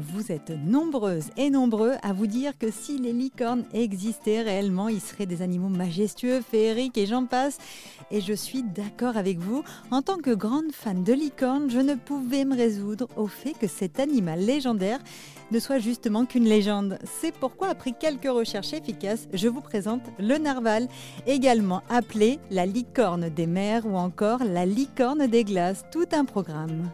Vous êtes nombreuses et nombreux à vous dire que si les licornes existaient réellement, ils seraient des animaux majestueux, féeriques et j'en passe. Et je suis d'accord avec vous. En tant que grande fan de licornes, je ne pouvais me résoudre au fait que cet animal légendaire ne soit justement qu'une légende. C'est pourquoi, après quelques recherches efficaces, je vous présente le narval, également appelé la licorne des mers ou encore la licorne des glaces. Tout un programme.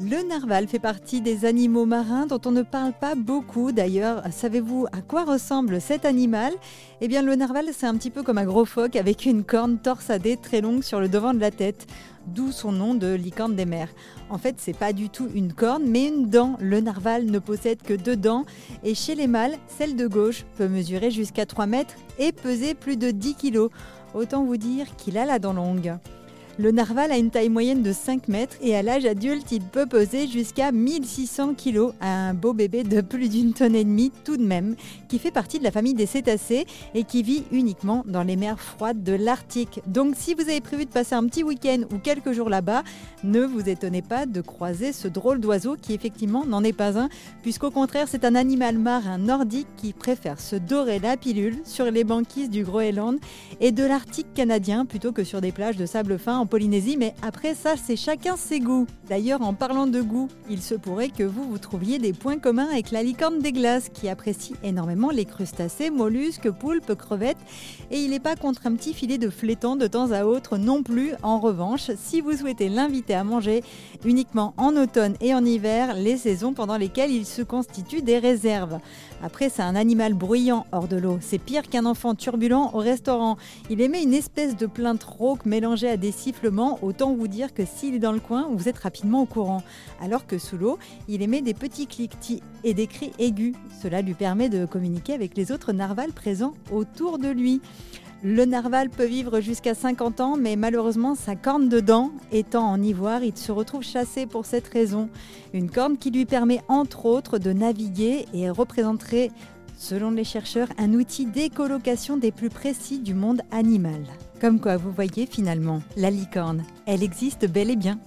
Le narval fait partie des animaux marins dont on ne parle pas beaucoup d'ailleurs. Savez-vous à quoi ressemble cet animal? Eh bien le narval c'est un petit peu comme un gros phoque avec une corne torsadée très longue sur le devant de la tête, d'où son nom de licorne des mers. En fait c'est pas du tout une corne mais une dent. Le narval ne possède que deux dents et chez les mâles, celle de gauche peut mesurer jusqu'à 3 mètres et peser plus de 10 kg. Autant vous dire qu'il a la dent longue. Le narval a une taille moyenne de 5 mètres et à l'âge adulte, il peut peser jusqu'à 1600 kg. Un beau bébé de plus d'une tonne et demie tout de même, qui fait partie de la famille des cétacés et qui vit uniquement dans les mers froides de l'Arctique. Donc si vous avez prévu de passer un petit week-end ou quelques jours là-bas, ne vous étonnez pas de croiser ce drôle d'oiseau qui effectivement n'en est pas un, puisqu'au contraire c'est un animal marin nordique qui préfère se dorer la pilule sur les banquises du Groenland et de l'Arctique canadien plutôt que sur des plages de sable fin Polynésie, mais après ça, c'est chacun ses goûts. D'ailleurs, en parlant de goût, il se pourrait que vous vous trouviez des points communs avec la licorne des glaces, qui apprécie énormément les crustacés, mollusques, poulpes, crevettes, et il n'est pas contre un petit filet de flétan de temps à autre non plus. En revanche, si vous souhaitez l'inviter à manger uniquement en automne et en hiver, les saisons pendant lesquelles il se constitue des réserves. Après, c'est un animal bruyant hors de l'eau. C'est pire qu'un enfant turbulent au restaurant. Il émet une espèce de plainte rauque mélangée à des Autant vous dire que s'il est dans le coin, vous êtes rapidement au courant. Alors que sous l'eau, il émet des petits cliquetis et des cris aigus. Cela lui permet de communiquer avec les autres narvals présents autour de lui. Le narval peut vivre jusqu'à 50 ans, mais malheureusement, sa corne de dents étant en ivoire, il se retrouve chassé pour cette raison. Une corne qui lui permet entre autres de naviguer et représenterait, selon les chercheurs, un outil d'écolocation des plus précis du monde animal. Comme quoi, vous voyez finalement, la licorne, elle existe bel et bien.